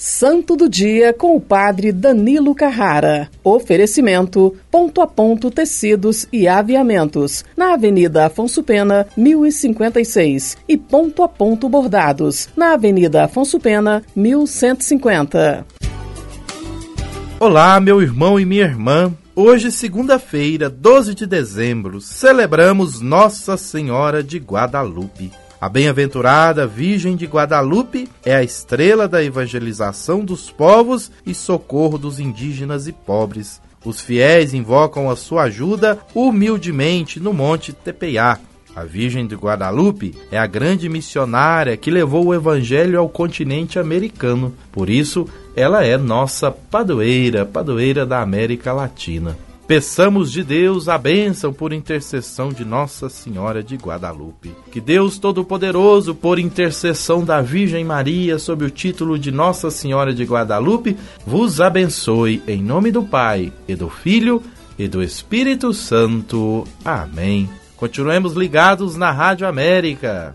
Santo do Dia com o Padre Danilo Carrara. Oferecimento: Ponto a Ponto Tecidos e Aviamentos, na Avenida Afonso Pena, 1056. E Ponto a Ponto Bordados, na Avenida Afonso Pena, 1150. Olá, meu irmão e minha irmã. Hoje, segunda-feira, 12 de dezembro, celebramos Nossa Senhora de Guadalupe. A bem-aventurada Virgem de Guadalupe é a estrela da evangelização dos povos e socorro dos indígenas e pobres. Os fiéis invocam a sua ajuda humildemente no Monte Tepeiá. A Virgem de Guadalupe é a grande missionária que levou o evangelho ao continente americano. Por isso, ela é nossa padroeira, padroeira da América Latina. Peçamos de Deus a bênção por intercessão de Nossa Senhora de Guadalupe. Que Deus Todo-Poderoso, por intercessão da Virgem Maria, sob o título de Nossa Senhora de Guadalupe, vos abençoe em nome do Pai e do Filho e do Espírito Santo. Amém. Continuemos ligados na Rádio América.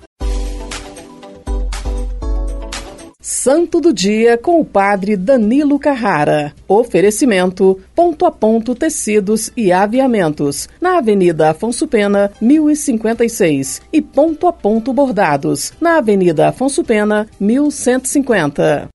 Santo do Dia com o Padre Danilo Carrara. Oferecimento: Ponto a Ponto Tecidos e Aviamentos, na Avenida Afonso Pena, 1056. E Ponto a Ponto Bordados, na Avenida Afonso Pena, 1150.